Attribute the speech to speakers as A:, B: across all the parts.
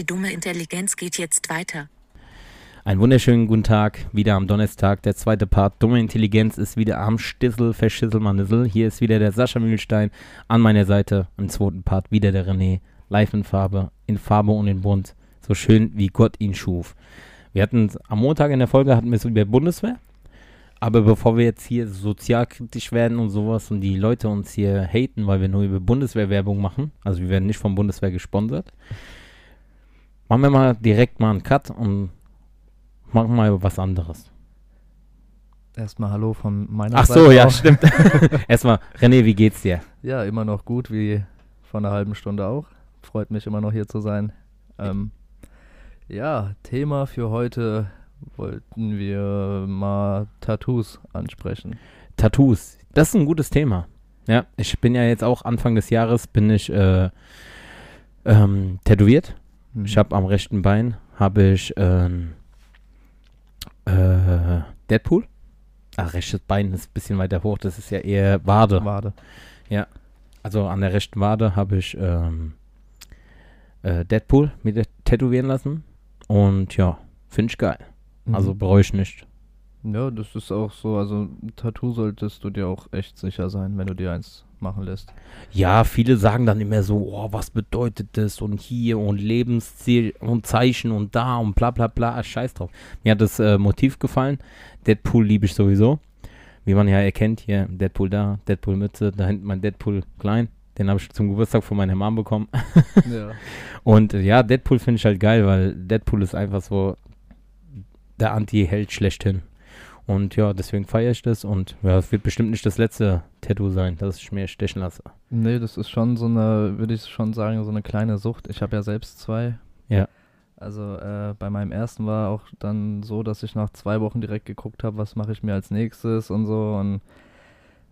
A: Die dumme Intelligenz geht jetzt weiter.
B: Einen wunderschönen guten Tag, wieder am Donnerstag, der zweite Part. Dumme Intelligenz ist wieder am Stissel, Verschisselmanissel. Hier ist wieder der Sascha Mühlstein an meiner Seite. Im zweiten Part wieder der René, live in Farbe, in Farbe und in Bunt. So schön, wie Gott ihn schuf. Wir hatten am Montag in der Folge hatten wir es über Bundeswehr. Aber bevor wir jetzt hier sozialkritisch werden und sowas und die Leute uns hier haten, weil wir nur über Bundeswehr-Werbung machen, also wir werden nicht vom Bundeswehr gesponsert, machen wir mal direkt mal einen Cut und machen mal was anderes.
C: Erstmal Hallo von meiner
B: Ach
C: Seite.
B: so, ja,
C: auch.
B: stimmt. Erstmal, René, wie geht's dir?
C: Ja, immer noch gut, wie vor einer halben Stunde auch. Freut mich immer noch hier zu sein. Ähm, ja, Thema für heute wollten wir mal Tattoos ansprechen.
B: Tattoos. Das ist ein gutes Thema. Ja, ich bin ja jetzt auch Anfang des Jahres bin ich äh, ähm, tätowiert.
C: Mhm.
B: Ich habe am rechten Bein habe ich ähm, äh, Deadpool. Ach, rechtes Bein ist ein bisschen weiter hoch. Das ist ja eher Wade.
C: Wade.
B: Also an der rechten Wade habe ich ähm, äh, Deadpool mir tätowieren lassen. Und ja, finde ich geil. Also
C: Mhm.
B: bereue ich nicht.
C: Ja, das ist auch so. Also, ein Tattoo solltest du dir auch echt sicher sein, wenn du dir eins machen lässt.
B: Ja, viele sagen dann immer so, oh, was bedeutet das und hier und Lebensziel und Zeichen und da und bla bla bla, Ah, scheiß drauf. Mir hat das äh, Motiv gefallen. Deadpool liebe ich sowieso. Wie man ja erkennt, hier Deadpool da, Deadpool Mütze, da hinten mein Deadpool klein. Den habe ich zum Geburtstag von meiner Mom bekommen.
C: ja.
B: Und ja, Deadpool finde ich halt geil, weil Deadpool ist einfach so der Anti-Held schlechthin. Und ja, deswegen feiere ich das und ja, es wird bestimmt nicht das letzte Tattoo sein, das ich mir stechen lasse.
C: Nee, das ist schon so eine, würde ich schon sagen, so eine kleine Sucht. Ich habe ja selbst zwei.
B: Ja.
C: Also äh, bei meinem ersten war auch dann so, dass ich nach zwei Wochen direkt geguckt habe, was mache ich mir als nächstes und so. Und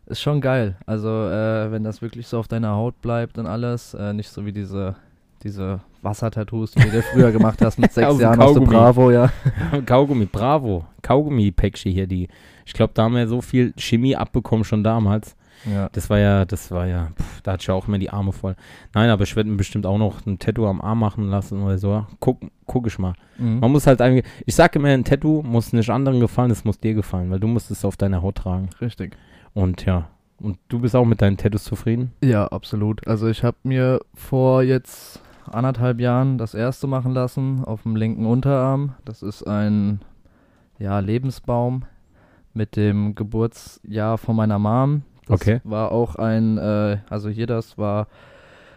C: ist schon geil. Also äh, wenn das wirklich so auf deiner Haut bleibt und alles, äh, nicht so wie diese diese Wassertattoos, die du dir früher gemacht hast mit sechs Jahren der
B: Kaugummi.
C: Bravo, ja.
B: Kaugummi, bravo. Kaugummi-Päckchen hier, die. Ich glaube, da haben wir so viel Chemie abbekommen schon damals.
C: ja.
B: Das war ja, das war ja, pff, da hatte ich ja auch immer die Arme voll. Nein, aber ich werde mir bestimmt auch noch ein Tattoo am Arm machen lassen oder so. Guck, guck ich mal.
C: Mhm.
B: Man muss halt eigentlich, ich sage immer, ein Tattoo muss nicht anderen gefallen, es muss dir gefallen, weil du musst es auf deiner Haut tragen.
C: Richtig.
B: Und ja, und du bist auch mit deinen Tattoos zufrieden?
C: Ja, absolut. Also ich habe mir vor jetzt anderthalb Jahren das erste machen lassen auf dem linken Unterarm. Das ist ein ja, Lebensbaum mit dem Geburtsjahr von meiner Mom. Das
B: Okay.
C: war auch ein, äh, also hier das war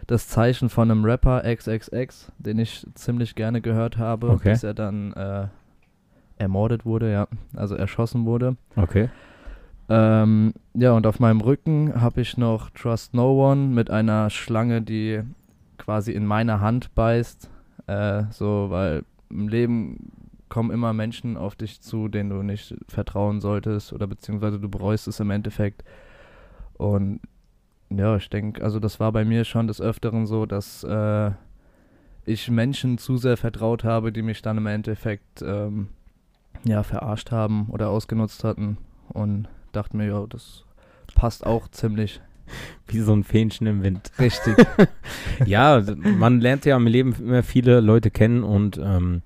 C: das Zeichen von einem Rapper XXX, den ich ziemlich gerne gehört habe,
B: Okay.
C: bis er dann äh, ermordet wurde, ja, also erschossen wurde.
B: Okay.
C: Ähm, ja, und auf meinem Rücken habe ich noch Trust No One mit einer Schlange, die quasi in meine Hand beißt. Äh, so, weil im Leben kommen immer Menschen auf dich zu, denen du nicht vertrauen solltest oder beziehungsweise du bereust es im Endeffekt. Und ja, ich denke, also das war bei mir schon des Öfteren so, dass äh, ich Menschen zu sehr vertraut habe, die mich dann im Endeffekt ähm, ja, verarscht haben oder ausgenutzt hatten. Und dachte mir, ja, das passt auch ziemlich
B: Wie so ein Fähnchen im Wind.
C: richtig.
B: ja, d- man lernt ja im Leben immer viele Leute kennen und ähm,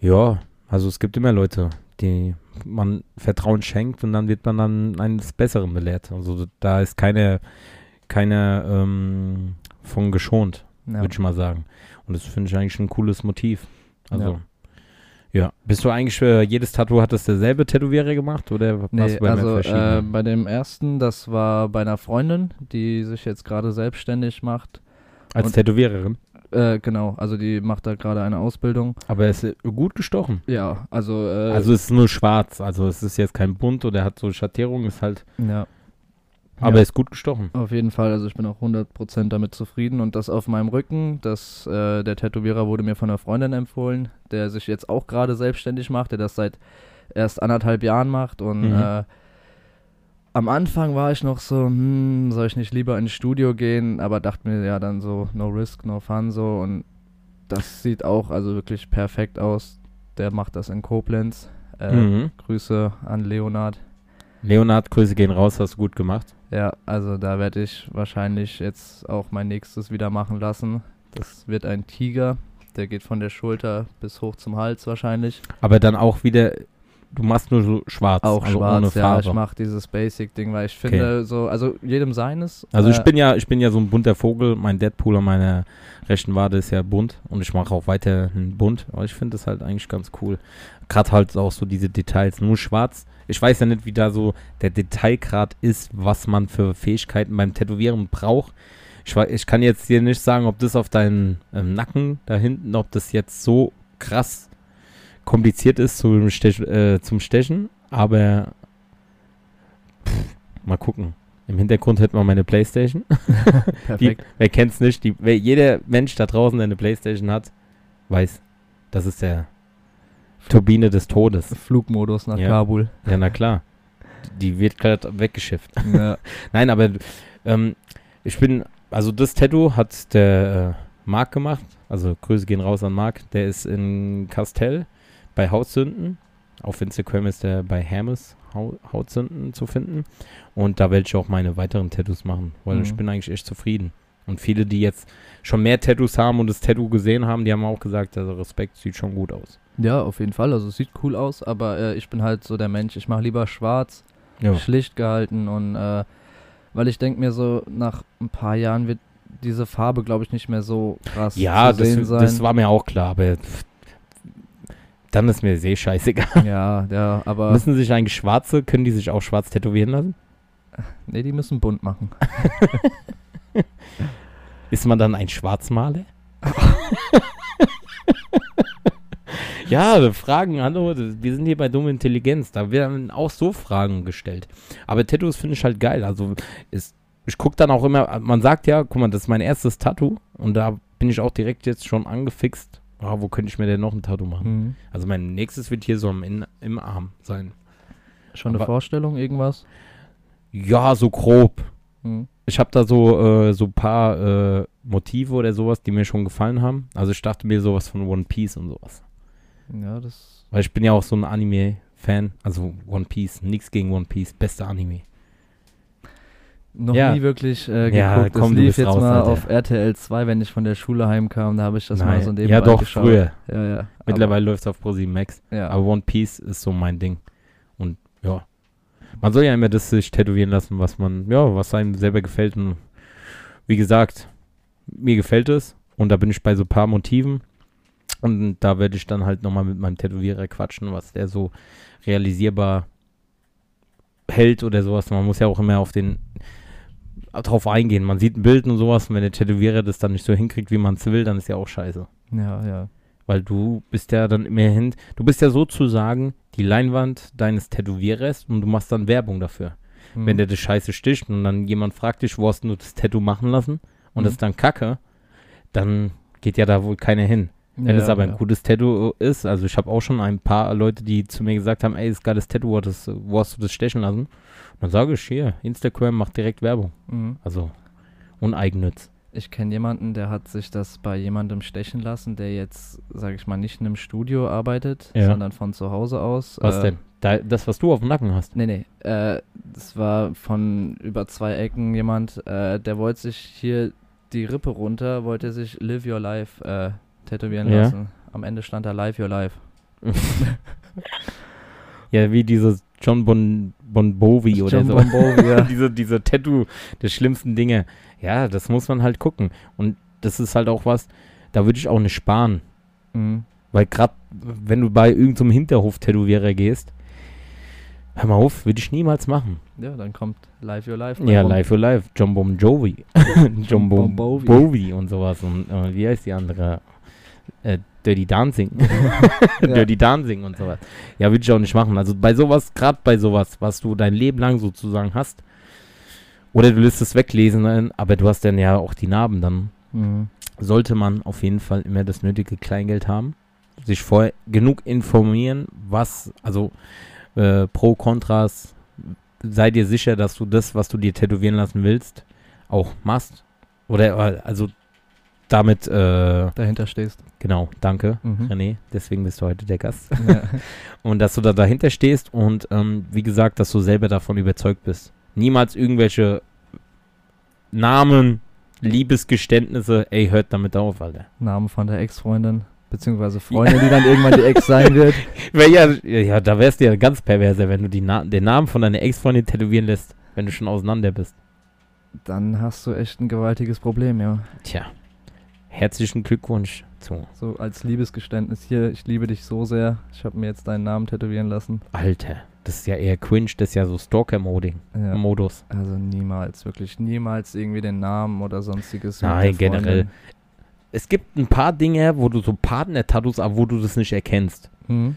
B: ja, also es gibt immer Leute, die man Vertrauen schenkt und dann wird man dann eines Besseren belehrt. Also da ist keine, keine ähm, von geschont,
C: ja.
B: würde ich mal sagen. Und das finde ich eigentlich ein cooles Motiv. Also ja. Bist du eigentlich für jedes Tattoo hat das derselbe Tätowierer gemacht oder
C: Nee, also äh, bei dem ersten, das war bei einer Freundin, die sich jetzt gerade selbstständig macht.
B: Als
C: und-
B: Tätowiererin?
C: Äh, genau, also die macht da gerade eine Ausbildung.
B: Aber er ist gut gestochen.
C: Ja, also, äh,
B: Also es ist nur schwarz, also es ist jetzt kein bunt oder hat so Schattierung, ist halt,
C: ja.
B: Aber er
C: ja,
B: ist gut gestochen.
C: auf jeden Fall, also ich bin auch 100% damit zufrieden und das auf meinem Rücken, das, äh, der Tätowierer wurde mir von einer Freundin empfohlen, der sich jetzt auch gerade selbstständig macht, der das seit erst anderthalb Jahren macht und
B: Mhm.
C: äh, am Anfang war ich noch so, hm, soll ich nicht lieber ins Studio gehen, aber dachte mir ja dann so, no risk, no fun so und das sieht auch also wirklich perfekt aus. Der macht das in Koblenz. Äh,
B: Mhm.
C: Grüße an Leonard.
B: Leonard, Grüße gehen raus, hast du gut gemacht.
C: Ja, also da werde ich wahrscheinlich jetzt auch mein nächstes wieder machen lassen. Das wird ein Tiger. der geht von der Schulter bis hoch zum Hals wahrscheinlich.
B: Aber dann auch wieder, du machst nur so schwarz,
C: Auch
B: also
C: schwarz,
B: ohne
C: ja,
B: Farbe.
C: ich mache dieses Basic-Ding, weil ich finde so, also jedem seines.
B: Also ich
C: äh,
B: bin ja, ich bin ja so ein bunter Vogel. Mein Deadpool an meiner rechten Wade ist ja bunt und ich mache auch weiterhin bunt. Aber ich finde das halt eigentlich ganz cool. Gerade halt auch so diese Details, nur schwarz. Ich weiß ja nicht, wie da so der Detailgrad ist, was man für Fähigkeiten beim Tätowieren braucht. Ich, ich kann jetzt dir nicht sagen, ob das auf deinen ähm, Nacken da hinten, ob das jetzt so krass kompliziert ist zum, Stech, äh, zum Stechen, aber pff, mal gucken. Im Hintergrund hätten wir meine Playstation. Die, wer kennt's nicht? Die, wer, jeder Mensch da draußen, der eine Playstation hat, weiß, das ist der Turbine des Todes.
C: Flugmodus nach
B: Ja.
C: Kabul.
B: Ja, na klar. Die wird gerade weggeschifft.
C: ja.
B: Nein, aber ähm, ich bin, also das Tattoo hat der äh, Marc gemacht. Also Grüße gehen raus an Marc. Der ist in Castell bei Hautsünden. Auf Instagram ist der bei Hermes Hau Hautsünden zu finden. Und da werde ich auch meine weiteren Tattoos machen, weil
C: Mhm.
B: ich bin eigentlich echt zufrieden. Und viele, die jetzt schon mehr Tattoos haben und das Tattoo gesehen haben, die haben auch gesagt, also Respekt sieht schon gut aus.
C: ja, auf jeden Fall. Also es sieht cool aus, aber äh, ich bin halt so der Mensch. Ich mache lieber schwarz,
B: Ja.
C: schlicht gehalten und äh, weil ich denke mir so, nach ein paar Jahren wird diese Farbe, glaube ich, nicht mehr so krass
B: Ja,
C: zu sehen
B: das,
C: sein.
B: das war mir auch klar, aber dann ist mir sehr scheißegal.
C: ja, ja, aber
B: Müssen sich eigentlich Schwarze, können die sich auch schwarz tätowieren lassen?
C: nee, die müssen bunt machen.
B: Ist man dann ein Schwarzmaler? ja, Fragen, hallo, wir sind hier bei Dumme Intelligenz, da werden auch so Fragen gestellt. Aber Tattoos finde ich halt geil, also ist, ich gucke dann auch immer, man sagt ja, guck mal, das ist mein erstes Tattoo und da bin ich auch direkt jetzt schon angefixt, ah, wo könnte ich mir denn noch ein Tattoo machen?
C: Mhm.
B: Also mein nächstes wird hier so im, In- im Arm sein.
C: Schon eine
B: Aber-
C: Vorstellung, irgendwas?
B: Ja, so grob.
C: Mhm.
B: Ich habe da so äh, so ein paar äh, Motive oder sowas, die mir schon gefallen haben. Also ich dachte mir sowas von One Piece und sowas.
C: Ja, das.
B: Weil ich bin ja auch so ein Anime-Fan. Also One Piece, nichts gegen One Piece, beste Anime.
C: Noch
B: Ja.
C: nie wirklich äh,
B: Ja,
C: geguckt.
B: komm,
C: das lief jetzt
B: raus,
C: mal
B: Alter.
C: auf RTL 2, wenn ich von der Schule heimkam, da habe ich das mal
B: Nein.
C: so nebenbei
B: ja, doch,
C: geschaut.
B: früher.
C: Ja, ja.
B: Mittlerweile läuft es auf ProSieben Max.
C: Aber, ja.
B: Aber One Piece ist so mein Ding. Und ja, man soll ja immer das sich tätowieren lassen, was man, ja, was einem selber gefällt. Und wie gesagt, mir gefällt es. Und da bin ich bei so ein paar Motiven. Und da werde ich dann halt nochmal mit meinem Tätowierer quatschen, was der so realisierbar hält oder sowas. Man muss ja auch immer auf den drauf eingehen. Man sieht ein Bild und sowas und wenn der Tätowierer das dann nicht so hinkriegt, wie man es will, dann ist ja auch scheiße.
C: ja, ja.
B: Weil du bist ja dann immerhin, du bist ja sozusagen die Leinwand deines Tätowierers und du machst dann Werbung dafür.
C: Mhm.
B: Wenn der das scheiße sticht und dann jemand fragt dich, wo hast du das Tattoo machen lassen und
C: Mhm.
B: das ist dann kacke, dann geht ja da wohl keiner hin. Wenn es
C: ja,
B: aber ein
C: ja.
B: gutes Tattoo ist, also ich habe auch schon ein paar Leute, die zu mir gesagt haben, ey, ist geiles Tattoo, das, wo hast du das stechen lassen? Dann sage ich, hier, Instagram macht direkt Werbung.
C: Mhm.
B: Also uneigennütz.
C: Ich kenne jemanden, der hat sich das bei jemandem stechen lassen, der jetzt, sage ich mal, nicht in einem Studio arbeitet,
B: Ja.
C: sondern von zu Hause aus.
B: Was
C: äh,
B: denn? Da, das, was du auf dem Nacken hast.
C: Nee, nee. Äh, das war von über zwei Ecken jemand, äh, der wollte sich hier die Rippe runter, wollte sich Live Your Life äh, tätowieren
B: Ja.
C: lassen. Am Ende stand da Live Your Life.
B: Ja, wie dieses John bon, bon Bovi oder
C: John
B: so.
C: Bon Jovi, ja.
B: diese, diese Tattoo der schlimmsten Dinge. Ja, das muss man halt gucken. Und das ist halt auch was, da würde ich auch nicht sparen.
C: Mhm.
B: Weil gerade, wenn du bei irgendeinem Hinterhof-Tätowierer gehst, hör mal auf, würde ich niemals machen.
C: Ja, dann kommt Live Your Life.
B: Ja. Live for Life, John Bon Jovi. John Bon
C: Bovi.
B: Bovi und sowas. Und äh, wie heißt die andere? Äh, Dirty Dancing. Dirty Dancing und sowas. Ja, würde ich auch nicht machen. Also bei sowas, gerade bei sowas, was du dein Leben lang sozusagen hast, oder du lässt es weglesen, äh, aber du hast dann ja auch die Narben, dann
C: Mhm.
B: sollte man auf jeden Fall immer das nötige Kleingeld haben, sich vorher genug informieren, was, also äh, Pro, Kontras, sei dir sicher, dass du das, was du dir tätowieren lassen willst, auch machst. Oder äh, also damit, äh,
C: Dahinter stehst.
B: genau, danke,
C: Mhm.
B: René, deswegen bist du heute der Gast.
C: ja.
B: Und dass du da dahinter stehst und ähm, wie gesagt, dass du selber davon überzeugt bist. Niemals irgendwelche Namen Liebesgeständnisse, ey, hört damit auf, Alter.
C: Namen von der Ex-Freundin, beziehungsweise Freundin, die dann irgendwann die Ex sein wird.
B: Ja, ja, da wärst du ja ganz perverser, wenn du die Na den Namen von deiner Ex-Freundin tätowieren lässt, wenn du schon auseinander bist.
C: Dann hast du echt ein gewaltiges Problem, ja.
B: Tja, herzlichen Glückwunsch zu.
C: So als Liebesgeständnis hier, ich liebe dich so sehr. Ich habe mir jetzt deinen Namen tätowieren lassen.
B: Alter, das ist ja eher cringe, das ist ja so Stalker-Moding.
C: Ja. Also niemals, wirklich niemals irgendwie den Namen oder sonstiges.
B: Nein, generell. Es gibt ein paar Dinge, wo du so Partner-Tattoos, aber wo du das nicht erkennst.
C: Mhm.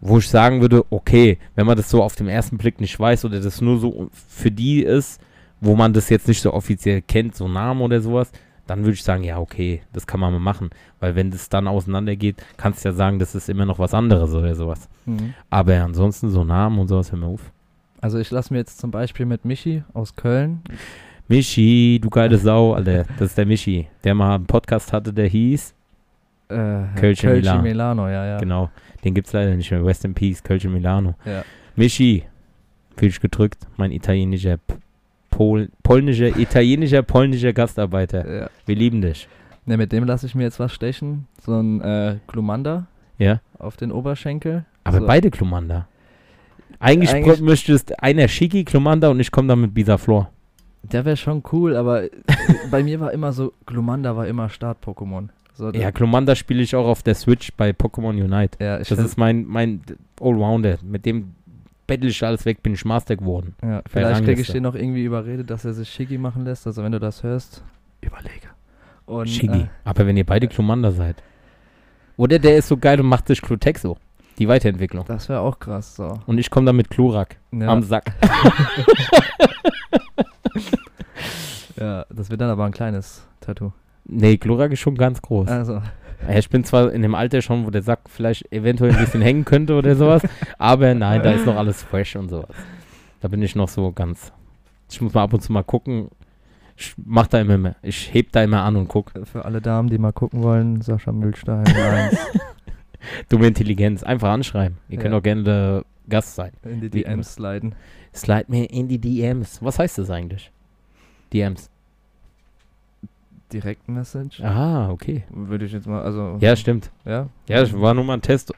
B: Wo ich sagen würde, okay, wenn man das so auf den ersten Blick nicht weiß oder das nur so für die ist, wo man das jetzt nicht so offiziell kennt, so Namen oder sowas, dann würde ich sagen, ja, okay, das kann man mal machen. Weil wenn das dann auseinandergeht, kannst du ja sagen, das ist immer noch was anderes oder sowas.
C: Mhm.
B: Aber ansonsten so Namen und sowas, hör mir auf.
C: Also ich lasse mir jetzt zum Beispiel mit Michi aus Köln.
B: Michi, du geile Sau, Alter. Das ist der Michi, der mal einen Podcast hatte, der hieß,
C: Äh,
B: Kölsche Milano.
C: Milano, ja, ja.
B: genau, den gibt es leider nicht mehr, Rest in Peace, Kölsche Milano.
C: ja.
B: Michi, fühl dich gedrückt, mein italienischer, P- Pol polnischer, italienischer, polnischer Gastarbeiter.
C: ja.
B: Wir lieben dich.
C: Ne, mit dem lasse ich mir jetzt was stechen. So ein äh, Glumanda
B: Ja,
C: auf den Oberschenkel.
B: aber
C: so.
B: beide Klumanda. Eigentlich,
C: Eigentlich-
B: möchtest einer Schicki Klumanda und ich komme dann mit Bisaflor.
C: Der wäre schon cool, aber äh, bei mir war immer so, Glumanda war immer Start-Pokémon. So,
B: Ja, Klumanda spiele ich auch auf der Switch bei Pokémon Unite.
C: ja,
B: Das ist mein, mein Allrounder. Mit dem bettel ich alles weg, bin ich Master geworden.
C: ja, vielleicht kriege ich den noch irgendwie überredet, dass er sich Shiggy machen lässt. Also wenn du das hörst, überlege. Und,
B: Shiggy.
C: Äh,
B: Aber wenn ihr beide Klumanda seid. Oder der ist so geil und macht sich Klutexo. Die Weiterentwicklung.
C: das wäre auch krass. So.
B: Und ich komme dann mit Klurak
C: Ja,
B: am Sack.
C: ja, das wird dann aber ein kleines Tattoo.
B: Nee, Klurak ist schon ganz groß.
C: Also,
B: ich bin zwar in dem Alter schon, wo der Sack vielleicht eventuell ein bisschen hängen könnte oder sowas, aber nein, da ist noch alles fresh und sowas. Da bin ich noch so ganz. Ich muss mal ab und zu mal gucken. Ich mach da immer mehr. Ich heb da immer an und guck.
C: für alle Damen, die mal gucken wollen, Sascha Mühlstein 1
B: Dumme Intelligenz. Einfach anschreiben. Ihr könnt
C: Ja.
B: auch gerne der Gast sein.
C: in die DMs sliden.
B: Slide mir in die DMs. Was heißt das eigentlich? DMs.
C: Direktmessage.
B: Ah, okay.
C: Würde ich jetzt mal, also.
B: Ja, stimmt.
C: Ja?
B: Ja, das war nur mal ein Test.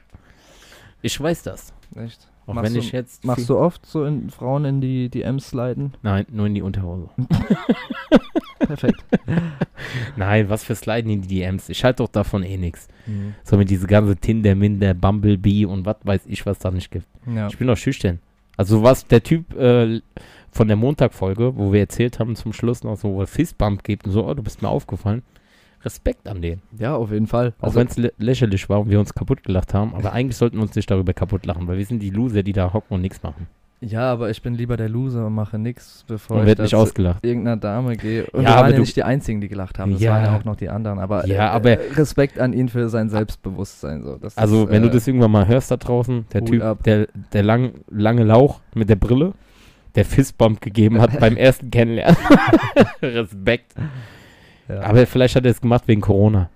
B: Ich weiß das.
C: Echt?
B: Auch
C: Machst
B: wenn
C: du-
B: ich jetzt.
C: Machst du oft so in Frauen in die DMs sliden?
B: Nein, nur in die Unterhose.
C: Perfekt.
B: Nein, was für Sliden in die DMs. Ich halte doch davon eh nichts.
C: Mhm.
B: So mit diese ganze Tinder, Minder, Bumblebee und was weiß ich, was da nicht gibt.
C: Ja.
B: Ich bin doch schüchtern. Also was der Typ äh, von der Montagfolge, wo wir erzählt haben zum Schluss noch so, wo er Fistbump gibt und so, oh, du bist mir aufgefallen. Respekt an den.
C: ja, auf jeden Fall.
B: Auch wenn es lä lächerlich war und wir uns kaputt gelacht haben, aber eigentlich sollten wir uns nicht darüber kaputt lachen, weil wir sind die Loser, die da hocken und nichts machen.
C: ja, aber ich bin lieber der Loser und mache nichts, bevor
B: Und
C: ich
B: nicht ausgelacht.
C: irgendeiner Dame gehe. Und
B: Ja,
C: wir
B: aber
C: waren ja nicht die Einzigen, die gelacht haben. Das
B: Ja.
C: waren ja auch noch die anderen. Aber,
B: Ja,
C: äh,
B: aber-
C: Respekt an ihn für sein Selbstbewusstsein. So. Das
B: Also,
C: ist,
B: wenn
C: äh,
B: du das irgendwann mal hörst da draußen, der Typ,
C: ab.
B: der, der lang, lange Lauch mit der Brille, der Fistbump gegeben hat beim ersten Kennenlernen. Respekt.
C: ja.
B: Aber vielleicht hat er es gemacht wegen Corona.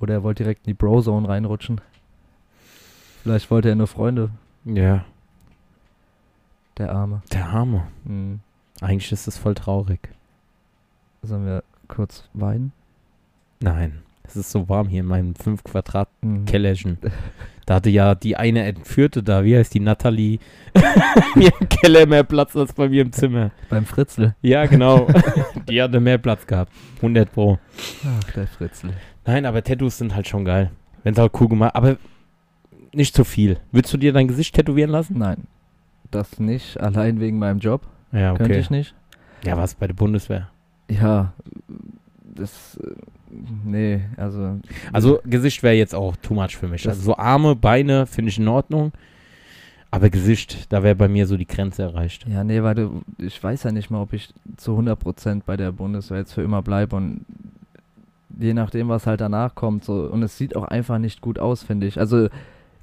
C: Oder er wollte direkt in die Bro-Zone reinrutschen. Vielleicht wollte er nur Freunde,
B: Ja,
C: der Arme.
B: der Arme.
C: Mhm.
B: Eigentlich ist das voll traurig.
C: Sollen wir kurz weinen?
B: Nein, es ist so warm hier in meinem 5 Quadrat
C: Mhm.
B: Kellerchen. Da hatte ja die eine Entführte da, wie heißt die, Nathalie, mir im Keller mehr Platz als bei mir im Zimmer.
C: Beim Fritzl.
B: Ja, genau. die hatte mehr Platz gehabt. 100 Pro.
C: Ach, der Fritzl.
B: Nein, aber Tattoos sind halt schon geil. Wenn es halt cool gemacht aber nicht zu viel. Würdest du dir dein Gesicht tätowieren lassen?
C: Nein, das nicht. Allein wegen meinem Job.
B: Ja,
C: Könnte
B: okay.
C: ich nicht.
B: Ja, was bei der Bundeswehr?
C: Ja, das. Nee, also.
B: Also Gesicht wäre jetzt auch too much für mich. Also so Arme, Beine finde ich in Ordnung. Aber Gesicht, da wäre bei mir so die Grenze erreicht.
C: Ja, nee, weil du, ich weiß ja nicht mal, ob ich zu 100% bei der Bundeswehr jetzt für immer bleibe und je nachdem, was halt danach kommt, so, und es sieht auch einfach nicht gut aus, finde ich. Also,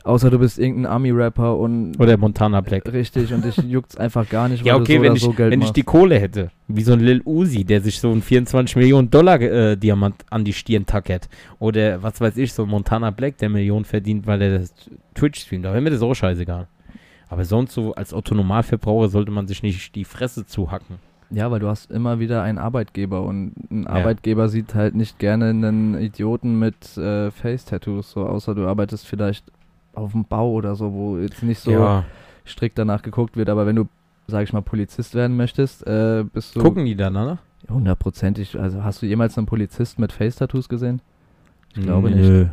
C: außer du bist irgendein Army-Rapper und
B: Oder Montana Black.
C: richtig und dich juckt's einfach gar nicht, weil
B: Ja, okay,
C: du so
B: wenn,
C: oder
B: ich,
C: so Geld
B: wenn ich
C: machst.
B: die Kohle hätte, wie so ein Lil Uzi, der sich so einen 24 Millionen Dollar äh, Diamant an die Stirn tackert. Oder was weiß ich, so ein Montana Black, der Millionen verdient, weil er das Twitch streamt. Da wäre mir das auch scheißegal. Aber sonst so als Autonomalverbraucher sollte man sich nicht die Fresse zuhacken.
C: Ja, weil du hast immer wieder einen Arbeitgeber und ein
B: Ja.
C: Arbeitgeber sieht halt nicht gerne einen Idioten mit äh, Face-Tattoos, so außer du arbeitest vielleicht auf dem Bau oder so, wo jetzt nicht so
B: ja.
C: strikt danach geguckt wird, aber wenn du, sag ich mal, Polizist werden möchtest, äh, bist du
B: Gucken die dann, ne?
C: hundertprozentig, also hast du jemals einen Polizist mit Face-Tattoos gesehen? Ich glaube
B: Nö.
C: nicht.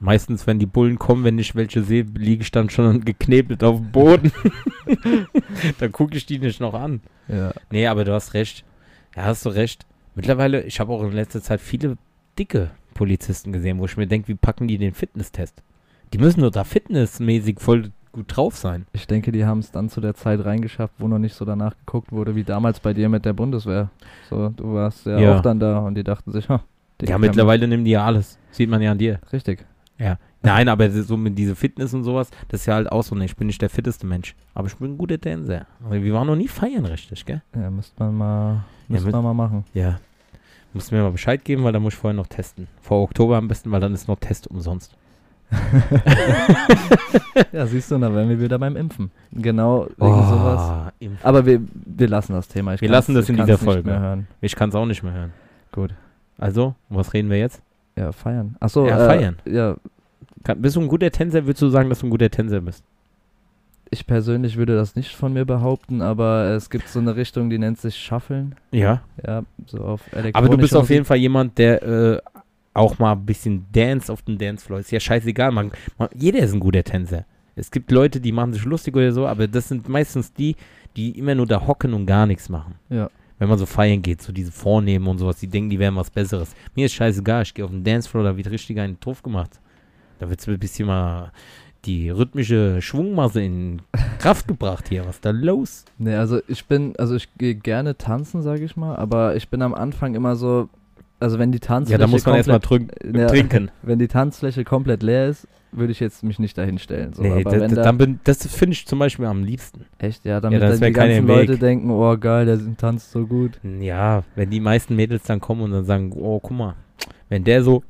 B: Meistens, wenn die Bullen kommen, wenn ich welche sehe, liege ich dann schon geknebelt auf dem Boden. dann gucke ich die nicht noch an.
C: Ja.
B: Nee, aber du hast recht. Ja, hast du recht. Mittlerweile, ich habe auch in letzter Zeit viele dicke Polizisten gesehen, wo ich mir denke, wie packen die den Fitnesstest? Die müssen doch da fitnessmäßig voll gut drauf sein.
C: Ich denke, die haben es dann zu der Zeit reingeschafft, wo noch nicht so danach geguckt wurde, wie damals bei dir mit der Bundeswehr. So, du warst ja,
B: Ja.
C: auch dann da und die dachten sich, die
B: Ja, mittlerweile nehmen die ja alles. Sieht man ja an dir.
C: Richtig.
B: Nein, aber so mit dieser Fitness und sowas, das ist ja halt auch so, ne, ich bin nicht der fitteste Mensch. Aber ich bin ein guter Tänzer. Wir waren noch nie feiern richtig, gell?
C: Ja, müsste man mal,
B: Ja,
C: müsste man mal machen.
B: Ja. Musst mir mal Bescheid geben, weil da muss ich vorher noch testen. Vor Oktober am besten, weil dann ist noch Test umsonst.
C: Ja, siehst du, da wären wir wieder beim Impfen. Genau, wegen sowas.
B: Impf-
C: Aber wir, wir lassen das Thema. Ich
B: Wir lassen das in dieser Folge.
C: Mehr hören.
B: Ich kann es auch nicht mehr hören.
C: Gut.
B: Also, um was reden wir jetzt?
C: Ja, feiern. Achso,
B: Ja,
C: äh,
B: feiern.
C: Ja,
B: Kann, bist du ein guter Tänzer? Würdest du sagen, dass du ein guter Tänzer bist?
C: ich persönlich würde das nicht von mir behaupten, aber es gibt so eine Richtung, die nennt sich Shuffeln.
B: Ja.
C: Ja, so auf elektronische
B: Aber du bist auf jeden. Fall jemand, der äh, auch mal ein bisschen Dance auf dem Dancefloor ist. Ja, scheißegal. Man, man, jeder ist ein guter Tänzer. Es gibt Leute, die machen sich lustig oder so, aber das sind meistens die, die immer nur da hocken und gar nichts machen.
C: Ja.
B: Wenn man so feiern geht, so diese Vornehmen und sowas, die denken, die wären was Besseres. Mir ist scheißegal, ich gehe auf den Dancefloor, da wird richtig einen drauf gemacht. Da wird ein bisschen mal die rhythmische Schwungmasse in Kraft gebracht hier. Was ist da los?
C: Nee, also ich bin, also ich gehe gerne tanzen, sage ich mal, aber ich bin am Anfang immer so, also wenn die Tanzfläche
B: Ja, da muss man erstmal
C: Ja,
B: trinken.
C: Wenn die Tanzfläche komplett leer ist, würde ich jetzt mich nicht dahin stellen. So,
B: nee, das,
C: da,
B: dann bin, das finde ich zum Beispiel am liebsten.
C: echt, ja, damit
B: dann ist
C: dann die ganzen
B: Weg.
C: Leute denken, oh geil, der tanzt so gut.
B: Ja, wenn die meisten Mädels dann kommen und dann sagen, oh, guck mal, wenn der so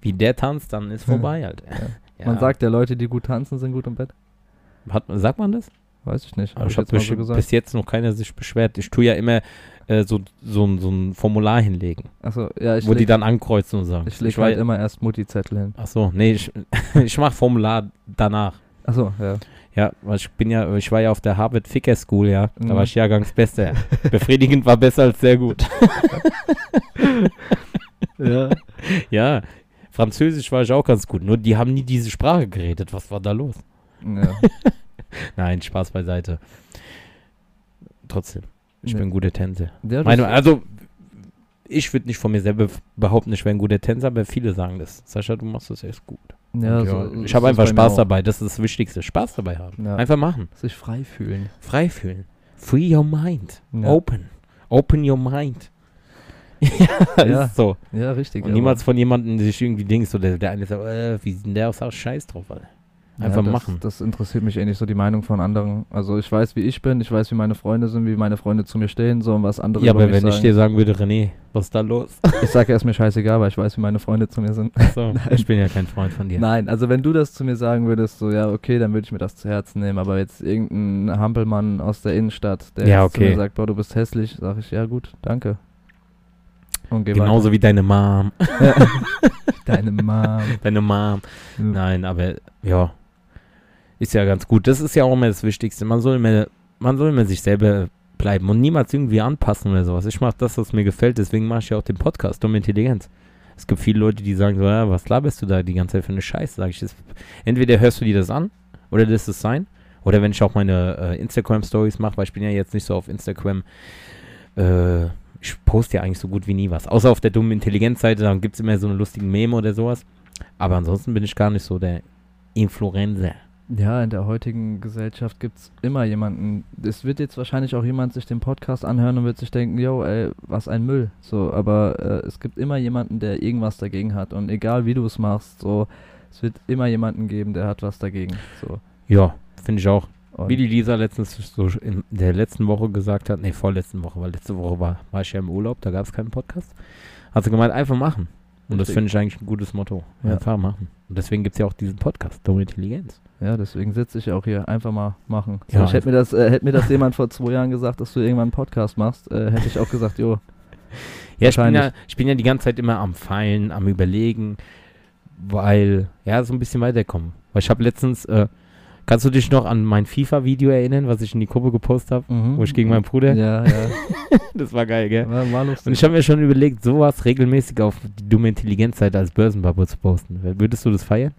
B: wie der tanzt, dann ist vorbei halt. Ja.
C: Man sagt ja, Leute, die gut tanzen, sind gut im Bett.
B: Hat, sagt man das?
C: Weiß ich nicht.
B: Aber
C: Hab
B: ich habe
C: so
B: bis jetzt noch keiner sich beschwert. Ich tue ja immer äh, so, so, ein- so ein Formular hinlegen,
C: Achso, ja, ich
B: wo die
C: leg,
B: dann ankreuzen und sagen.
C: ich leg
B: war
C: halt immer erst Mutti-Zettel hin.
B: Ach so, nee, ich, ich mache Formular danach.
C: Achso, ja.
B: Ja, weil ich bin ja, ich war ja auf der Harvard Ficker School, ja. Da
C: Mhm.
B: war ich Jahrgangsbester. Befriedigend war besser als sehr gut.
C: ja.
B: Ja, Französisch war ich auch ganz gut. Nur die haben nie diese Sprache geredet. Was war da los?
C: ja.
B: Nein, Spaß beiseite. Trotzdem, ich
C: Nee.
B: bin ein guter Tänzer.
C: Ja,
B: Meine, also, ich würde nicht von mir selber behaupten, ich wäre ein guter Tänzer, aber viele sagen das. Sascha, du machst das echt gut.
C: ja, so,
B: ja, ich habe einfach Spaß dabei. Das ist das Wichtigste. Spaß dabei haben. Einfach machen.
C: Sich frei fühlen.
B: Frei fühlen. Free your mind. Open. Open your mind. ja,
C: Ja.
B: ist so.
C: Ja, richtig.
B: Und niemals von jemandem, der sich irgendwie denkt, so der, der eine sagt, äh, wie sieht denn der aus? Scheiß drauf, Alter. Einfach
C: ja, das,
B: machen.
C: Das interessiert mich eh nicht so die Meinung von anderen. Also ich weiß, wie ich bin, ich weiß, wie meine Freunde sind, wie meine Freunde zu mir stehen, so und was andere
B: Ja, aber wenn ich
C: sagen.
B: dir sagen würde, René, was ist da los?
C: Ich sage erst mir scheißegal, weil ich weiß, wie meine Freunde zu mir sind.
B: so, ich bin ja kein Freund von dir.
C: Nein, also wenn du das zu mir sagen würdest, so ja, okay, dann würde ich mir das zu Herzen nehmen, aber jetzt irgendein Hampelmann aus der Innenstadt, der
B: Ja,
C: jetzt zu
B: okay.
C: mir sagt, boah, du bist hässlich, sage ich, ja gut, danke.
B: Genauso wie deine Mom.
C: weiter. Deine Mom.
B: Deine Mom.
C: Ja.
B: Nein, aber ja, ist ja ganz gut. Das ist ja auch immer das Wichtigste. Man soll immer, man soll immer sich selber bleiben und niemals irgendwie anpassen oder sowas. Ich mache das, was mir gefällt, deswegen mache ich ja auch den Podcast, Dumme Intelligenz. Es gibt viele Leute, die sagen so, ja, was laberst du da die ganze Zeit für eine Scheiße? Sag ich, das, entweder hörst du dir das an oder lässt es sein. Oder wenn ich auch meine äh, Instagram-Stories mache, weil ich bin ja jetzt nicht so auf Instagram, äh, ich poste ja eigentlich so gut wie nie was. Außer auf der dummen Intelligenz-Seite, dann gibt es immer so eine lustigen Meme oder sowas. Aber ansonsten bin ich gar nicht so der Influencer.
C: Ja, in der heutigen Gesellschaft gibt es immer jemanden. Es wird jetzt wahrscheinlich auch jemand sich den Podcast anhören und wird sich denken, yo, ey, was ein Müll. So, aber äh, es gibt immer jemanden, der irgendwas dagegen hat. Und egal wie du es machst, so, es wird immer jemanden geben, der hat was dagegen. So.
B: Ja, finde ich auch.
C: Und
B: Wie die Lisa letztens so in der letzten Woche gesagt hat, nee, vorletzten Woche, weil letzte Woche war, war ich ja im Urlaub, da gab es keinen Podcast. Hat sie gemeint, einfach machen. Und das finde ich eigentlich ein gutes Motto.
C: Ja.
B: Einfach machen. Und deswegen gibt es ja auch diesen Podcast, Dumme Intelligenz.
C: Ja, deswegen sitze ich auch hier. Einfach mal machen. So,
B: Ja,
C: ich hätte mir, das, äh, hätte mir das jemand vor zwei Jahren gesagt, dass du irgendwann einen Podcast machst, äh, hätte ich auch gesagt, jo.
B: Ja, ich bin ja, ich bin ja die ganze Zeit immer am Feilen, am Überlegen, weil, ja, so ein bisschen weiterkommen. Weil ich habe letztens, äh, kannst du dich noch an mein FIFA-Video erinnern, was ich in die Gruppe gepostet habe,
C: Mhm.
B: wo ich gegen meinen Bruder?
C: Ja, ja.
B: Das war geil, gell?
C: War, war lustig.
B: Und ich habe mir schon überlegt, sowas regelmäßig auf die dumme Intelligenzseite als Börsenbabo zu posten. Würdest du das feiern?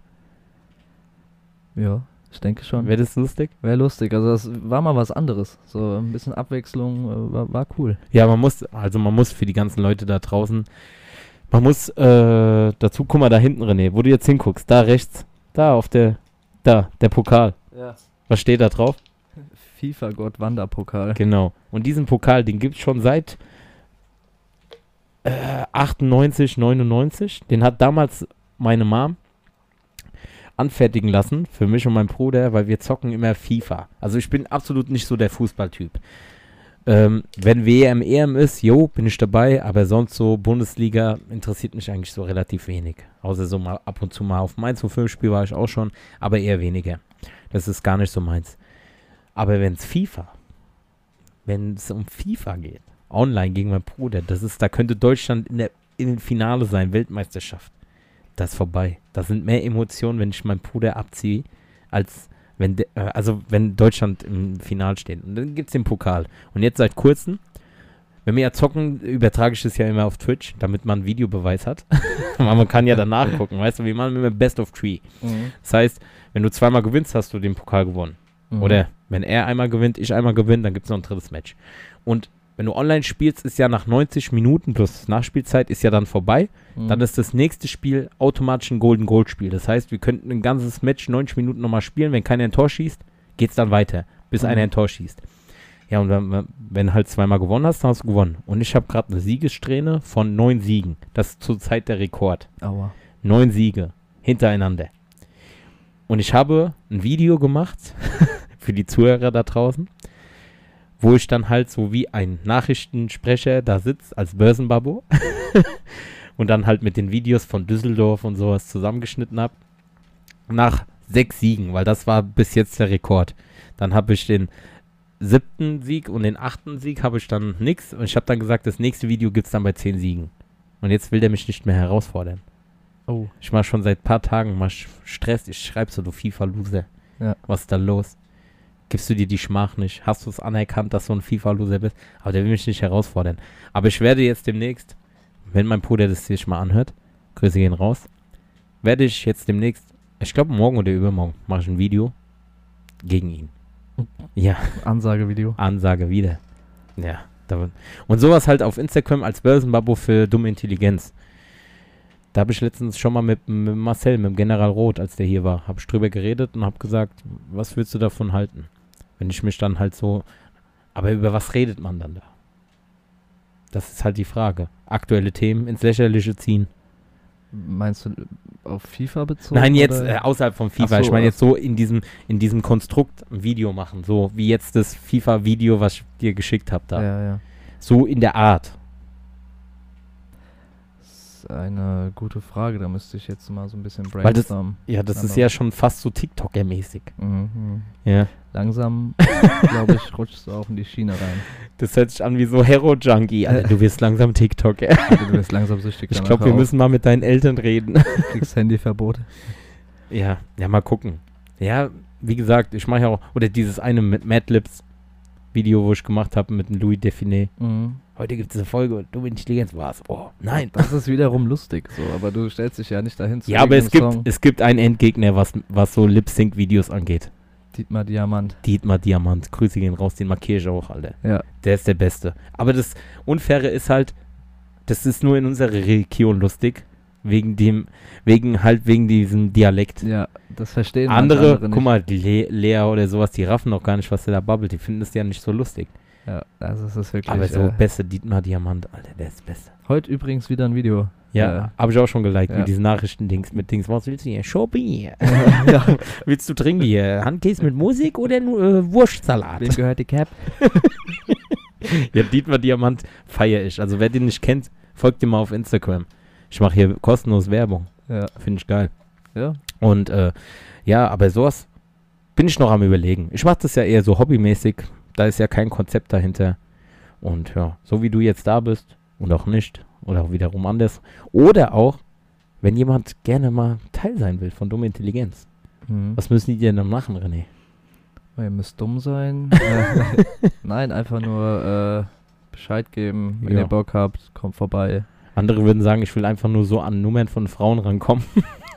C: ja, ich denke schon.
B: Wäre das lustig?
C: Wäre lustig. Also das war mal was anderes. So ein bisschen Abwechslung äh, war, war cool.
B: Ja, man muss, also man muss für die ganzen Leute da draußen, man muss äh, dazu, guck mal da hinten, René, wo du jetzt hinguckst, da rechts, da auf der, da, der Pokal.
C: Ja.
B: Was steht da drauf?
C: FIFA Gott Wanderpokal.
B: Genau. Und diesen Pokal, den gibt es schon seit äh, 98, 99. Den hat damals meine Mom anfertigen lassen für mich und meinen Bruder, weil wir zocken immer FIFA. Also ich bin absolut nicht so der Fußballtyp. Ähm, wenn WM, EM ist, jo, bin ich dabei, aber sonst so Bundesliga interessiert mich eigentlich so relativ wenig. Außer so mal ab und zu mal auf Mainz 05 Spiel war ich auch schon, aber eher weniger. Das ist gar nicht so meins. Aber wenn es FIFA, wenn es um FIFA geht, online gegen meinen Bruder, das ist, da könnte Deutschland in der dem Finale sein, Weltmeisterschaft. Das ist vorbei. Da sind mehr Emotionen, wenn ich meinen Bruder abziehe, als wenn, de, äh, also wenn Deutschland im Finale steht. Und dann gibt es den Pokal. Und jetzt seit kurzem, wenn wir ja zocken, übertrage ich das ja immer auf Twitch, damit man einen Videobeweis hat. Aber man kann ja danach gucken, weißt du, wir machen immer Best of Three.
C: Mhm.
B: Das heißt, wenn du zweimal gewinnst, hast du den Pokal gewonnen.
C: Mhm.
B: Oder wenn er einmal gewinnt, ich einmal gewinne, dann gibt es noch ein drittes Match. Und wenn du online spielst, ist ja nach 90 Minuten plus Nachspielzeit ist ja dann vorbei.
C: Mhm.
B: Dann ist das nächste Spiel automatisch ein Golden Gold Spiel. Das heißt, wir könnten ein ganzes Match 90 Minuten nochmal spielen. Wenn keiner ein Tor schießt, geht es dann weiter, bis
C: Mhm.
B: einer ein Tor schießt. Ja, und wenn, wenn halt zweimal gewonnen hast, dann hast du gewonnen. Und ich habe gerade eine Siegessträhne von neun Siegen. Das ist zurzeit der Rekord.
C: Aua.
B: Neun Siege hintereinander. Und ich habe ein Video gemacht für die Zuhörer da draußen, wo ich dann halt so wie ein Nachrichtensprecher da sitze als Börsenbabo und dann halt mit den Videos von Düsseldorf und sowas zusammengeschnitten habe. Nach sechs Siegen, weil das war bis jetzt der Rekord. Dann habe ich den siebten Sieg und den achten Sieg habe ich dann nix und ich habe dann gesagt, das nächste Video gibt es dann bei zehn Siegen. Und jetzt will der mich nicht mehr herausfordern.
C: Oh.
B: Ich mache schon seit paar Tagen mal Stress. Ich schreibe so, du FIFA-Loser.
C: Ja.
B: Was ist da los? Gibst du dir die Schmach nicht? Hast du es anerkannt, dass du ein FIFA-Loser bist? Aber der will mich nicht herausfordern. Aber ich werde jetzt demnächst, wenn mein Bruder das sich mal anhört, Grüße gehen raus, werde ich jetzt demnächst, ich glaube morgen oder übermorgen, mache ich ein Video gegen ihn. Ja,
C: Ansagevideo.
B: Ansage wieder. Ja. Und sowas halt auf Instagram als Börsenbabo für dumme Intelligenz. Da habe ich letztens schon mal mit, mit Marcel, mit dem General Roth, als der hier war, habe ich drüber geredet und habe gesagt, was willst du davon halten? Wenn ich mich dann halt so, aber über was redet man dann da? Das ist halt die Frage. Aktuelle Themen ins Lächerliche ziehen.
C: Meinst du auf FIFA bezogen?
B: Nein, jetzt äh, außerhalb vom FIFA.
C: So,
B: ich meine jetzt so in diesem, in diesem Konstrukt ein Video machen. So wie jetzt das FIFA-Video, was ich dir geschickt habe da.
C: Ja, ja.
B: So in der Art.
C: Ist eine gute Frage. Da müsste ich jetzt mal so ein bisschen
B: Weil das-
C: brainstormen.
B: Ja, das ist ja schon fast so TikToker-mäßig.
C: Mhm.
B: Ja.
C: Langsam, glaube ich, rutschst du auch in die Schiene rein.
B: Das hört sich an wie so Hero-Junkie. Alter, du wirst langsam TikToker.
C: Also, du wirst langsam süchtig.
B: Ich glaube, wir
C: auch.
B: müssen mal mit deinen Eltern reden.
C: Du kriegst Handyverbot.
B: ja, ja, mal gucken. Ja, wie gesagt, ich mache ja auch, oder dieses eine mit Madlibs Video, wo ich gemacht habe mit dem Louis Define.
C: Mhm.
B: Heute gibt es eine Folge, dumme Intelligenz war's. Oh, nein.
C: Das ist wiederum lustig, so, aber du stellst dich ja nicht dahin zu
B: Ja, aber es gibt,
C: Song.
B: es gibt einen Endgegner, was, was so Lip-Sync-Videos angeht.
C: Dietmar Diamant.
B: Dietmar Diamant. Grüße gehen raus, den markiere ich auch, Alter.
C: Ja.
B: Der ist der Beste. Aber das Unfaire ist halt, das ist nur in unserer Region lustig. Wegen dem, wegen halt wegen diesem Dialekt.
C: Ja, das verstehen
B: andere,
C: nicht.
B: guck mal, die Le Lea oder sowas, die raffen noch gar nicht, was der da babbelt. Die finden das ja nicht so lustig.
C: Ja, also es ist wirklich.
B: Aber so
C: äh,
B: beste Dietmar Diamant, Alter, der ist Beste.
C: heute übrigens wieder ein Video.
B: Ja,
C: Äh,
B: habe ich auch schon geliked
C: ja.
B: mit diesen Nachrichtendings, mit Dings. Was willst du hier? Shopping.
C: ja.
B: willst du trinken hier? Handkäse mit Musik oder nur äh, Wurstsalat?
C: Wem gehört die Cap?
B: Ja, Dietmar Diamant feiere ich. Also wer den nicht kennt, folgt ihm mal auf Instagram. Ich mache hier kostenlos Werbung.
C: Ja.
B: Finde ich geil.
C: Ja.
B: Und äh, ja, aber sowas, bin ich noch am überlegen. Ich mache das ja eher so hobbymäßig. Da ist ja kein Konzept dahinter. Und ja, so wie du jetzt da bist und auch nicht. Oder auch wiederum anders. Oder auch, wenn jemand gerne mal Teil sein will von dumme Intelligenz.
C: Mhm.
B: Was müssen die denn dann machen, René?
C: Ihr müsst dumm sein. Äh, Nein, einfach nur äh, Bescheid geben, wenn
B: Ja.
C: ihr Bock habt, kommt vorbei.
B: Andere würden sagen, ich will einfach nur so an Nummern von Frauen rankommen.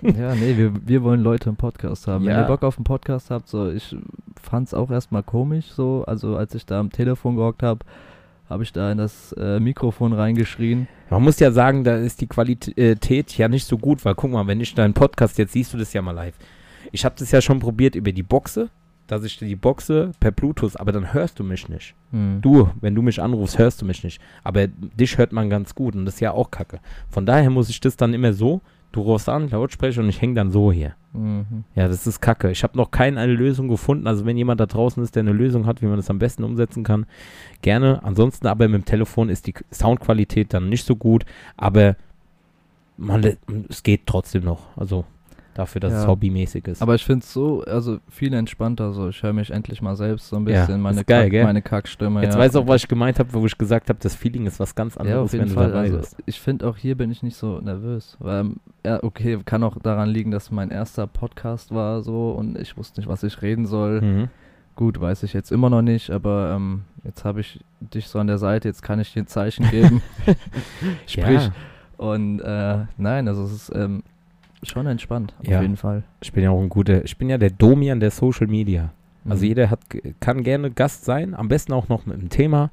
C: ja, nee, wir, wir wollen Leute im Podcast haben. Wenn
B: Ja.
C: ihr Bock auf einen Podcast habt, so, ich fand's auch erstmal komisch, so, also als ich da am Telefon gehockt habe, habe ich da in das äh, Mikrofon reingeschrien.
B: Man muss ja sagen, da ist die Qualität ja nicht so gut, weil guck mal, wenn ich deinen Podcast, jetzt siehst du das ja mal live. Ich habe das ja schon probiert über die Boxe, dass ich die Boxe per Bluetooth, aber dann hörst du mich nicht.
C: Hm.
B: Du, wenn du mich anrufst, hörst du mich nicht. Aber dich hört man ganz gut und das ist ja auch kacke. Von daher muss ich das dann immer so, du rufst an, Lautsprecher und ich hänge dann so hier.
C: Mhm.
B: Ja, das ist kacke. Ich habe noch keine eine Lösung gefunden. Also wenn jemand da draußen ist, der eine Lösung hat, wie man das am besten umsetzen kann, gerne. Ansonsten aber mit dem Telefon ist die Soundqualität dann nicht so gut, aber man, es geht trotzdem noch. Also dafür, dass es
C: Ja.
B: hobbymäßig ist.
C: Aber ich find's so, also viel entspannter so. Ich höre mich endlich mal selbst so ein
B: Ja,
C: bisschen, meine,
B: ist geil,
C: Kack,
B: gell?
C: meine Kackstimme.
B: Jetzt
C: ja.
B: weißt du auch, was ich gemeint habe, wo ich gesagt habe, das Feeling ist was ganz
C: Ja,
B: anderes,
C: auf jeden
B: wenn du
C: Fall.
B: dabei
C: Also,
B: bist.
C: ich finde auch hier bin ich nicht so nervös. Weil, ja, okay, kann auch daran liegen, dass mein erster Podcast war so und ich wusste nicht, was ich reden soll.
B: Mhm.
C: Gut, weiß ich jetzt immer noch nicht, aber ähm, jetzt habe ich dich so an der Seite, jetzt kann ich dir ein Zeichen geben. Sprich.
B: Ja,
C: Und äh, nein, also es ist ähm, schon entspannt, auf
B: Ja.
C: jeden Fall.
B: ich bin ja auch ein guter, ich bin ja der Domian der Social Media. Also
C: Mhm.
B: jeder hat, kann gerne Gast sein, am besten auch noch mit einem Thema,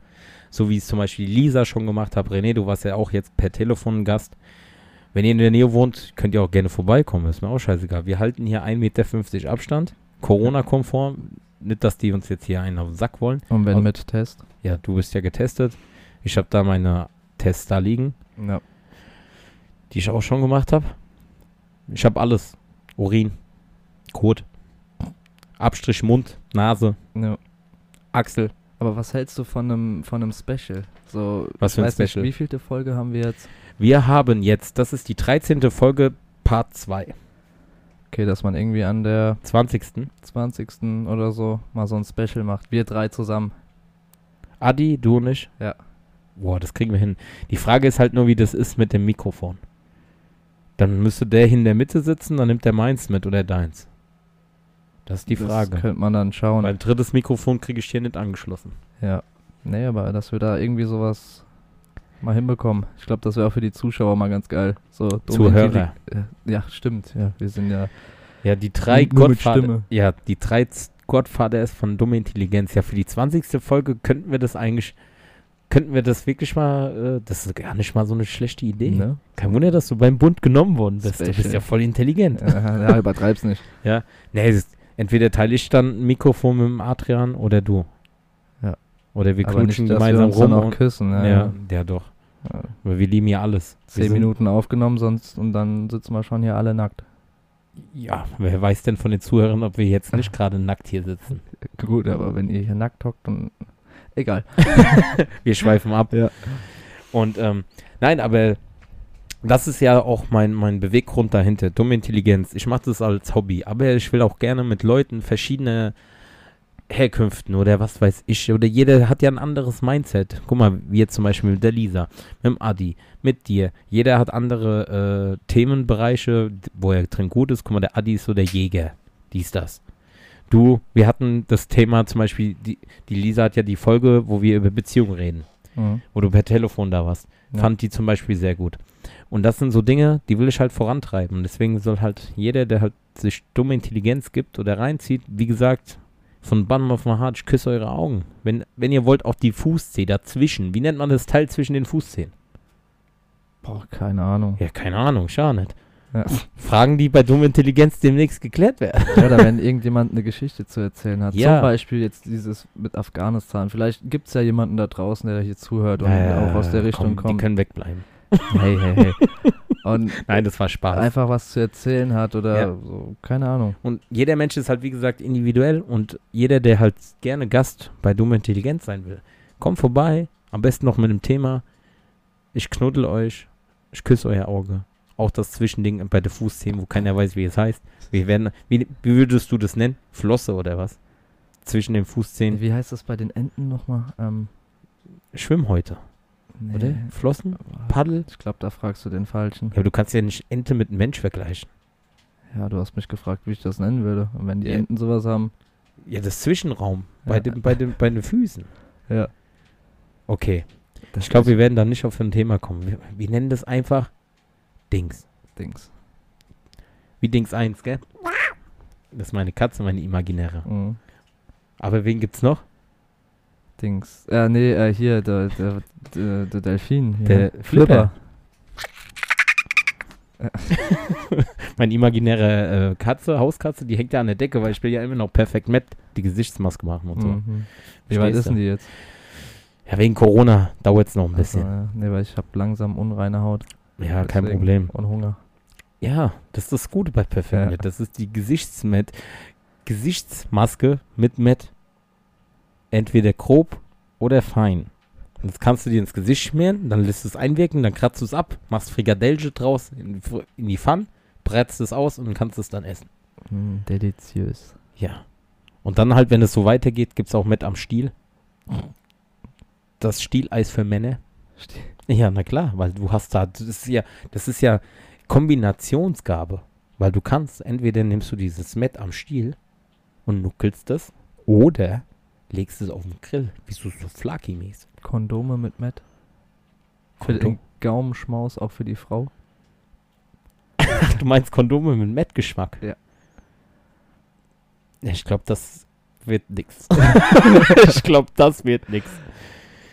B: so wie es zum Beispiel Lisa schon gemacht hat. René, du warst ja auch jetzt per Telefon Gast. Wenn ihr in der Nähe wohnt, könnt ihr auch gerne vorbeikommen, ist mir auch scheißegal. Wir halten hier 1,50 Meter Abstand, Corona-konform. Nicht, dass die uns jetzt hier einen auf den Sack wollen.
C: Und wenn
B: Aus-
C: mit Test?
B: Ja, du bist ja getestet. Ich habe da meine Tests da liegen,
C: Ja.
B: die ich auch schon gemacht habe. Ich habe alles. Urin, Kot, Abstrich Mund, Nase,
C: ja.
B: Achsel.
C: Aber was hältst du von einem von einem Special? So,
B: Was für ein
C: weiß nicht,
B: Special?
C: wie vielte Folge haben wir jetzt?
B: Wir haben jetzt, das ist die 13. Folge, Part 2.
C: Okay, dass man irgendwie an der
B: 20.
C: 20. oder so mal so ein Special macht. Wir drei zusammen.
B: Adi, du und ich.
C: Ja.
B: Boah, das kriegen wir hin. Die Frage ist halt nur, wie das ist mit dem Mikrofon. Dann müsste der in der Mitte sitzen, dann nimmt der meins mit oder deins. Das ist die
C: Das
B: Frage.
C: könnte man dann schauen.
B: Weil ein drittes Mikrofon kriege ich hier nicht angeschlossen.
C: Ja. Nee, aber dass wir da irgendwie sowas mal hinbekommen. Ich glaube, das wäre auch für die Zuschauer mal ganz geil. So
B: Zuhörer.
C: Äh, Ja, stimmt. Ja, wir sind ja.
B: Ja, die drei Gottvater. Ja, die drei Gottvater ist von dumme Intelligenz. Ja, für die 20. Folge könnten wir das eigentlich, könnten wir das wirklich mal, äh, das ist gar nicht mal so eine schlechte Idee.
C: Ne?
B: Kein Wunder, dass du beim Bund genommen worden bist. Du bist
C: Special.
B: ja voll intelligent.
C: ja, ja, übertreib's nicht.
B: Nee, es ist, entweder teile ich dann ein Mikrofon mit dem Adrian oder du.
C: Ja.
B: Oder wir knutschen
C: dass wir
B: gemeinsam
C: uns dann
B: rum.
C: auch
B: und,
C: küssen. Ja,
B: ja,
C: ja.
B: ja, doch.
C: Ja.
B: Aber wir lieben ja alles.
C: Zehn Minuten aufgenommen, sonst und dann sitzen wir schon hier alle nackt.
B: Ja, wer weiß denn von den Zuhörern, ob wir jetzt nicht gerade nackt hier sitzen.
C: Gut, aber wenn ihr hier nackt hockt, dann egal.
B: Wir schweifen ab.
C: Ja.
B: Und ähm, nein, aber das ist ja auch mein, mein Beweggrund dahinter. Dumme Intelligenz. Ich mache das als Hobby, aber ich will auch gerne mit Leuten verschiedene Herkünften oder was weiß ich. Oder jeder hat ja ein anderes Mindset. Guck mal, jetzt zum Beispiel mit der Lisa, mit dem Adi, mit dir. Jeder hat andere äh, Themenbereiche, wo er drin gut ist. Guck mal, der Adi ist so der Jäger. Dies, das. Du, wir hatten das Thema zum Beispiel, die, die Lisa hat ja die Folge, wo wir über Beziehungen reden
C: Mhm.
B: wo du per Telefon da warst.
C: Ja.
B: Fand die zum Beispiel sehr gut. Und das sind so Dinge, die will ich halt vorantreiben. Deswegen soll halt jeder, der halt sich dumme Intelligenz gibt oder reinzieht, wie gesagt, von Bottom of my heart, ich küsse eure Augen. Wenn, wenn ihr wollt, auch die Fußzehen dazwischen. Wie nennt man das Teil zwischen den Fußzehen?
C: Boah, keine Ahnung.
B: Ja, keine Ahnung, schau nicht.
C: Ja.
B: Fragen, die bei dumme Intelligenz demnächst geklärt werden.
C: Ja, oder wenn irgendjemand eine Geschichte zu erzählen hat.
B: Ja.
C: Zum Beispiel jetzt dieses mit Afghanistan. Vielleicht gibt es ja jemanden da draußen, der hier zuhört und
B: Ja,
C: auch aus der Richtung
B: komm, Die
C: kommt.
B: können wegbleiben.
C: Hey, hey, hey. Und
B: Nein, das war Spaß.
C: einfach was zu erzählen hat oder
B: Ja.
C: so. Keine Ahnung.
B: Und jeder Mensch ist halt, wie gesagt, individuell und jeder, der halt gerne Gast bei Dumme Intelligenz sein will, kommt vorbei, am besten noch mit einem Thema. Ich knuddel euch, ich küsse euer Auge. Auch das Zwischending bei der Fußzehen, wo keiner weiß, wie es heißt. Wir werden, wie, wie würdest du das nennen? Flosse oder was? Zwischen den Fußzehen.
C: Wie heißt das bei den Enten nochmal? Ähm,
B: Schwimmhäute,
C: nee.
B: oder? Flossen? Paddel?
C: Ich glaube, da fragst du den Falschen.
B: Ja, aber du kannst ja nicht Ente mit einem Mensch vergleichen.
C: Ja, du hast mich gefragt, wie ich das nennen würde. Und wenn die
B: Ja.
C: Enten sowas haben,
B: Ja, das Zwischenraum bei,
C: Ja.
B: dem, bei, dem, bei den Füßen.
C: ja.
B: Okay.
C: Das
B: Ich glaube, wir werden da nicht auf ein Thema kommen. Wir, wir nennen das einfach Dings.
C: Dings.
B: Wie Dings 1, gell? Das ist meine Katze, meine imaginäre.
C: Mhm.
B: Aber wen gibt's noch?
C: Dings. Äh, nee, äh, hier, der, der, der, der Delfin. Hier.
B: Der Flipper. Meine imaginäre äh, Katze, Hauskatze, die hängt ja an der Decke, weil ich will ja immer noch perfekt Matt die Gesichtsmaske machen und so.
C: Mhm. Wie weit ist denn die jetzt?
B: Ja, wegen Corona dauert es noch ein bisschen.
C: ja. Nee, weil ich habe langsam unreine Haut.
B: Ja, kein
C: Deswegen.
B: Problem.
C: Und Hunger.
B: Ja, das ist das Gute bei Perfect
C: Ja.
B: Das ist die Gesichtsmatt, Gesichtsmaske mit Matt. Entweder grob oder fein. Und das kannst du dir ins Gesicht schmieren, dann lässt du es einwirken, dann kratzt du es ab, machst Frikadellche draus in, in die Pfanne, brätst es aus und kannst es dann essen.
C: Mm, deliziös.
B: Ja. Und dann halt, wenn es so weitergeht, gibt es auch Matt am Stiel. Das Stieleis für Männer.
C: Ste-
B: Ja, na klar, weil du hast da, das ist ja, das ist ja Kombinationsgabe. Weil du kannst, entweder nimmst du dieses Met am Stiel und nuckelst es, oder legst es auf den Grill, wie so, so Flaki-mäßig.
C: Kondome mit Matt. Für den Gaumenschmaus, auch für die Frau.
B: Ach, du meinst Kondome mit Met-Geschmack?
C: Ja.
B: Ja, Ich glaube, das wird nix. ich glaube, das wird nix.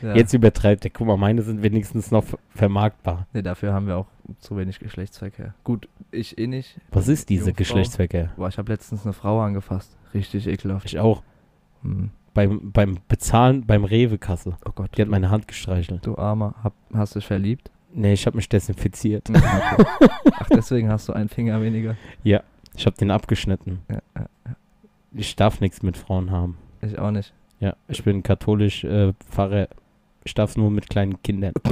C: Ja.
B: Jetzt übertreibt er. Guck mal, meine sind wenigstens noch ver- vermarktbar.
C: Nee, dafür haben wir auch zu wenig Geschlechtsverkehr. Gut, ich eh nicht.
B: Was ist diese
C: Jungfrau.
B: Geschlechtsverkehr?
C: Boah, ich habe letztens eine Frau angefasst. Richtig ekelhaft.
B: Ich auch.
C: Hm.
B: Beim, beim Bezahlen beim Rewe-Kasse.
C: Oh Gott.
B: Die hat meine Hand gestreichelt.
C: Du Armer, hab, hast dich verliebt?
B: Nee, ich habe mich desinfiziert.
C: Okay. Ach, deswegen hast du einen Finger weniger.
B: Ich habe den abgeschnitten.
C: Ja, ja,
B: Ich darf nichts mit Frauen haben.
C: ich auch nicht.
B: Ja, ich bin katholisch äh, Pfarrer. Ich darf nur mit kleinen Kindern.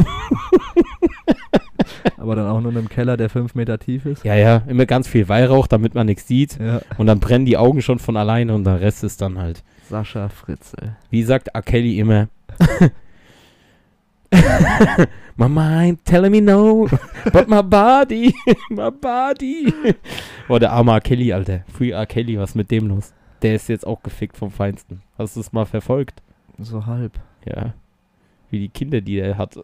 C: Aber dann auch nur in einem Keller, der fünf Meter tief ist.
B: Ja, ja, immer ganz viel Weihrauch, damit man nichts sieht.
C: Ja.
B: Und dann brennen die Augen schon von alleine und der Rest ist dann halt.
C: Sascha Fritzel.
B: Wie sagt R. Kelly immer? my mind telling me no, but my body, my body. Boah, der arme R. Kelly, Alter. Free R. Kelly, was ist mit dem los? Der ist jetzt auch gefickt vom Feinsten. Hast du es mal verfolgt?
C: So halb.
B: Ja. Wie die Kinder, die er hat.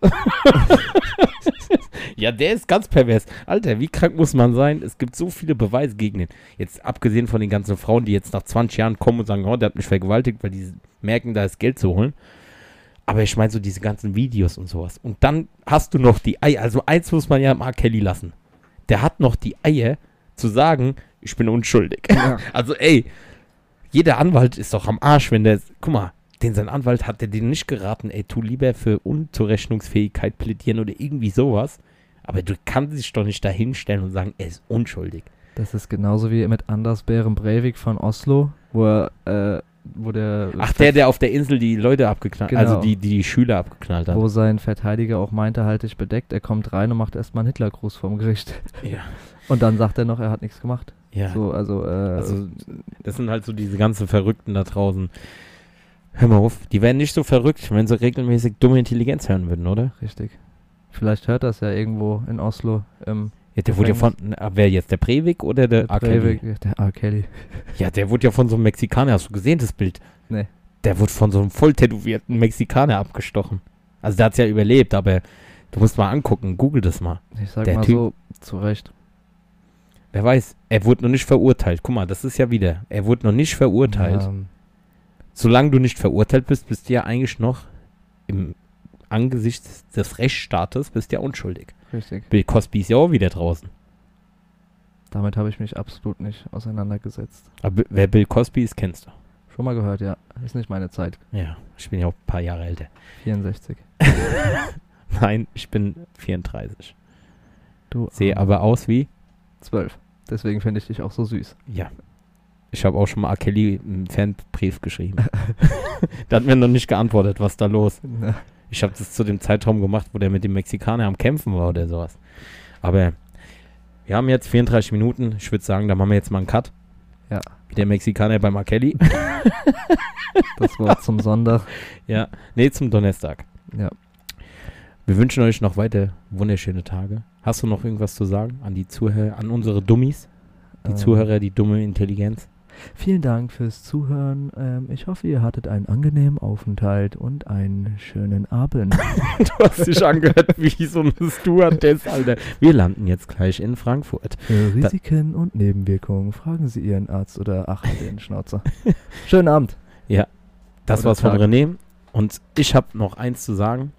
B: ja, der ist ganz pervers. Alter, wie krank muss man sein? Es gibt so viele Beweise gegen ihn. Jetzt abgesehen von den ganzen Frauen, die jetzt nach 20 Jahren kommen und sagen, oh, der hat mich vergewaltigt, weil die merken, da ist Geld zu holen. Aber ich meine so diese ganzen Videos und sowas. Und dann hast du noch die Eier. Also eins muss man ja Mark Kelly lassen. Der hat noch die Eier zu sagen, ich bin unschuldig.
C: Ja.
B: Also ey, jeder Anwalt ist doch am Arsch, wenn der, guck mal, den sein Anwalt hat der den nicht geraten, ey, tu lieber für Unzurechnungsfähigkeit plädieren oder irgendwie sowas. Aber du kannst dich doch nicht da hinstellen und sagen, er ist unschuldig.
C: Das ist genauso wie mit Anders Bären Breivik von Oslo, wo er, äh, wo der,
B: Ach, der, der auf der Insel die Leute abgeknallt,
C: Genau.
B: also die, die, die Schüler abgeknallt hat.
C: wo sein Verteidiger auch meinte, halt dich bedeckt, er kommt rein und macht erstmal einen Hitlergruß vom Gericht.
B: Ja.
C: Und dann sagt er noch, er hat nichts gemacht.
B: Ja.
C: So, also, äh,
B: Also, das sind halt so diese ganzen Verrückten da draußen. Hör mal auf, die wären nicht so verrückt, wenn sie regelmäßig dumme Intelligenz hören würden, oder?
C: richtig. Vielleicht hört das ja irgendwo in Oslo im
B: Ja, der wurde ja von, na, wer jetzt, der Breivik oder der R. Kelly?
C: Breivik, der R. Kelly.
B: Ja, der wurde ja von so einem Mexikaner, hast du gesehen, das Bild?
C: Nee.
B: Der wurde von so einem voll tätowierten Mexikaner abgestochen. Also der hat's ja überlebt, aber du musst mal angucken, google das mal.
C: Ich sag
B: Der
C: mal
B: Typ-
C: so, zu Recht.
B: Wer weiß, er wurde noch nicht verurteilt. Guck mal, das ist ja wieder, er wurde noch nicht verurteilt.
C: Ähm,
B: Solange du nicht verurteilt bist, bist du ja eigentlich noch im Angesicht des Rechtsstaates bist du ja unschuldig.
C: richtig.
B: Bill Cosby ist ja auch wieder draußen.
C: Damit habe ich mich absolut nicht auseinandergesetzt.
B: Aber wer Bill Cosby ist, kennst du.
C: Schon mal gehört, ja. Ist nicht meine Zeit.
B: Ja, ich bin ja auch ein paar Jahre älter.
C: 64.
B: Nein, ich bin 34.
C: Du
B: Sehe aber aus wie
C: 12. Deswegen finde ich dich auch so süß.
B: Ja. Ich habe auch schon mal R. Kelly einen Fanbrief geschrieben. da hat mir noch nicht geantwortet, was da los. Ich habe das zu dem Zeitraum gemacht, wo der mit dem Mexikaner am Kämpfen war oder sowas. Aber wir haben jetzt 34 Minuten. Ich würde sagen, da machen wir jetzt mal einen Cut.
C: Ja.
B: Wie der Mexikaner bei Markelli.
C: Das Wort zum Sonntag.
B: ja. Nee, zum Donnerstag.
C: Ja.
B: Wir wünschen euch noch weiter wunderschöne Tage. Hast du noch irgendwas zu sagen an die Zuhörer, an unsere Dummies? Die
C: Ähm,
B: Zuhörer, die dumme Intelligenz?
C: Vielen Dank fürs Zuhören. Ähm, ich hoffe, ihr hattet einen angenehmen Aufenthalt und einen schönen Abend.
B: Du hast dich angehört wie so ein Stewardess, Alter. Wir landen jetzt gleich in Frankfurt.
C: Risiken und Nebenwirkungen fragen Sie Ihren Arzt oder ach, den Schnauzer. Schönen Abend.
B: Das
C: Oder
B: war's von
C: Tag.
B: René. Und ich habe noch eins zu sagen.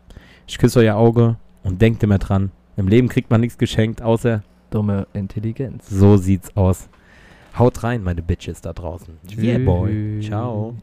B: Ich küsse euer Auge und denkt immer dran. Im Leben kriegt man nichts geschenkt, außer
C: Dumme Intelligenz.
B: so sieht's aus. Haut rein, meine Bitches da draußen. Yeah, boy.
C: Tschüss.
B: Ciao.